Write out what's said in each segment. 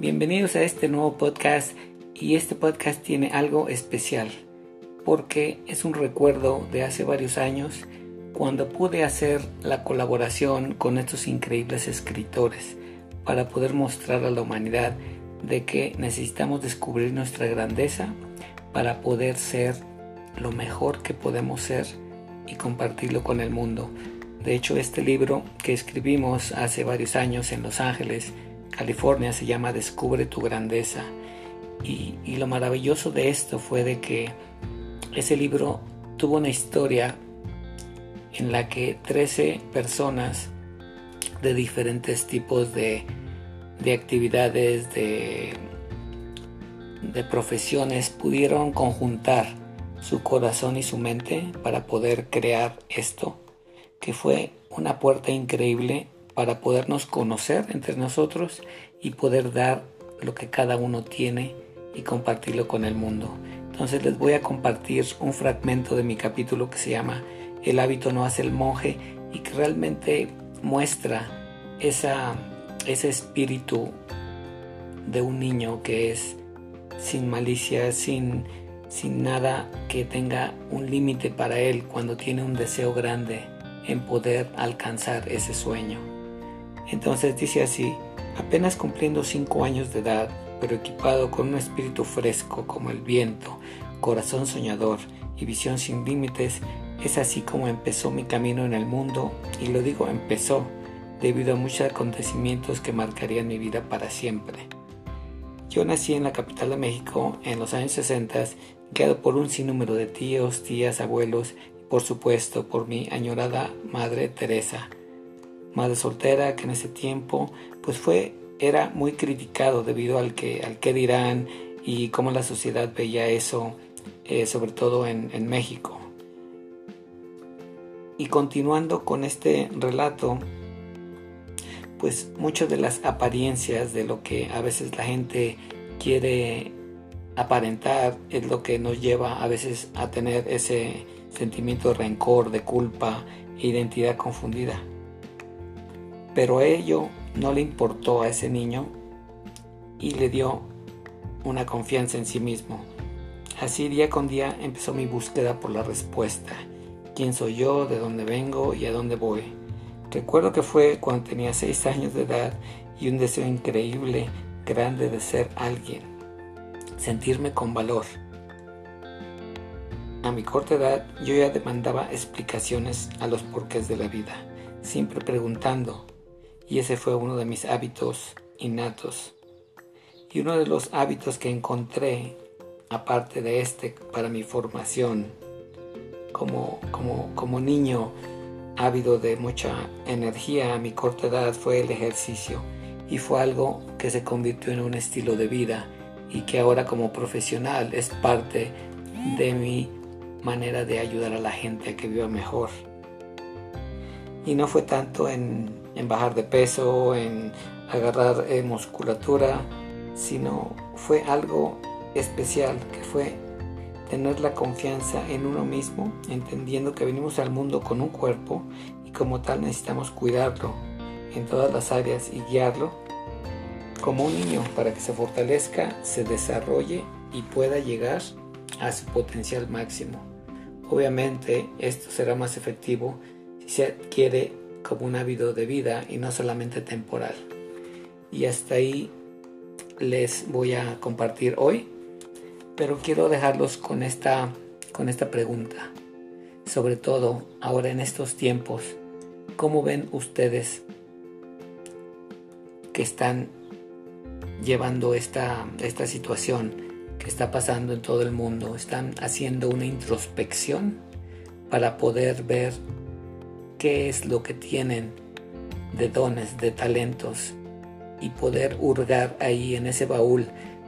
Bienvenidos a este nuevo podcast y este podcast tiene algo especial porque es un recuerdo de hace varios años cuando pude hacer la colaboración con estos increíbles escritores para poder mostrar a la humanidad de que necesitamos descubrir nuestra grandeza para poder ser lo mejor que podemos ser y compartirlo con el mundo. De hecho, este libro que escribimos hace varios años en Los Ángeles, California, se llama Descubre tu grandeza. Y, y lo maravilloso de esto fue de que ese libro tuvo una historia en la que 13 personas de diferentes tipos de, de actividades, de, de profesiones, pudieron conjuntar su corazón y su mente para poder crear esto, que fue una puerta increíble para podernos conocer entre nosotros y poder dar lo que cada uno tiene y compartirlo con el mundo. Entonces les voy a compartir un fragmento de mi capítulo que se llama El hábito no hace el monje y que realmente muestra esa, ese espíritu de un niño que es sin malicia, sin, sin nada que tenga un límite para él cuando tiene un deseo grande en poder alcanzar ese sueño. Entonces dice así, apenas cumpliendo cinco años de edad, pero equipado con un espíritu fresco como el viento, corazón soñador y visión sin límites, es así como empezó mi camino en el mundo, y lo digo empezó, debido a muchos acontecimientos que marcarían mi vida para siempre. Yo nací en la capital de México en los años 60, guiado por un sinnúmero de tíos, tías, abuelos y por supuesto por mi añorada madre Teresa, madre soltera que en ese tiempo pues fue era muy criticado debido al que, al que dirán y cómo la sociedad veía eso, eh, sobre todo en, en México. Y continuando con este relato, pues muchas de las apariencias de lo que a veces la gente quiere aparentar es lo que nos lleva a veces a tener ese sentimiento de rencor, de culpa e identidad confundida. Pero ello no le importó a ese niño y le dio una confianza en sí mismo. Así día con día empezó mi búsqueda por la respuesta. ¿Quién soy yo? ¿De dónde vengo? ¿Y a dónde voy? Recuerdo que fue cuando tenía seis años de edad y un deseo increíble, grande de ser alguien. Sentirme con valor. A mi corta edad yo ya demandaba explicaciones a los porqués de la vida, siempre preguntando, y ese fue uno de mis hábitos innatos. Y uno de los hábitos que encontré, aparte de este, para mi formación como, como, como niño ávido de mucha energía a mi corta edad, fue el ejercicio. Y fue algo que se convirtió en un estilo de vida y que ahora como profesional es parte de mi manera de ayudar a la gente a que viva mejor. Y no fue tanto en en bajar de peso, en agarrar eh, musculatura, sino fue algo especial que fue tener la confianza en uno mismo, entendiendo que venimos al mundo con un cuerpo y como tal necesitamos cuidarlo en todas las áreas y guiarlo como un niño para que se fortalezca, se desarrolle y pueda llegar a su potencial máximo. Obviamente esto será más efectivo si se adquiere como un hábito de vida y no solamente temporal. Y hasta ahí les voy a compartir hoy, pero quiero dejarlos con esta, con esta pregunta. Sobre todo ahora en estos tiempos, ¿cómo ven ustedes que están llevando esta, esta situación que está pasando en todo el mundo? ¿Están haciendo una introspección para poder ver qué es lo que tienen de dones, de talentos y poder hurgar ahí en ese baúl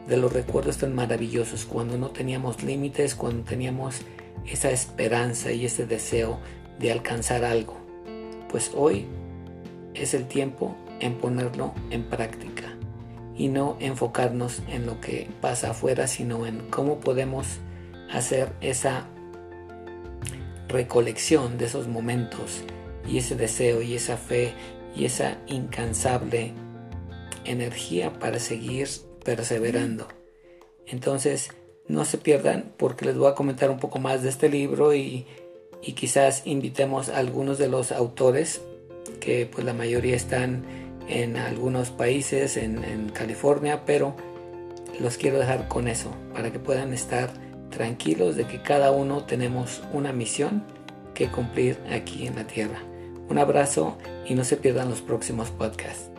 de los recuerdos tan maravillosos cuando no teníamos límites, cuando teníamos esa esperanza y ese deseo de alcanzar algo. Pues hoy es el tiempo en ponerlo en práctica y no enfocarnos en lo que pasa afuera, sino en cómo podemos hacer esa recolección de esos momentos y ese deseo y esa fe y esa incansable energía para seguir perseverando. Entonces, no se pierdan porque les voy a comentar un poco más de este libro y, quizás invitemos a algunos de los autores que pues la mayoría están en algunos países, en California, pero los quiero dejar con eso para que puedan estar tranquilos de que cada uno tenemos una misión que cumplir aquí en la tierra. Un abrazo y no se pierdan los próximos podcasts.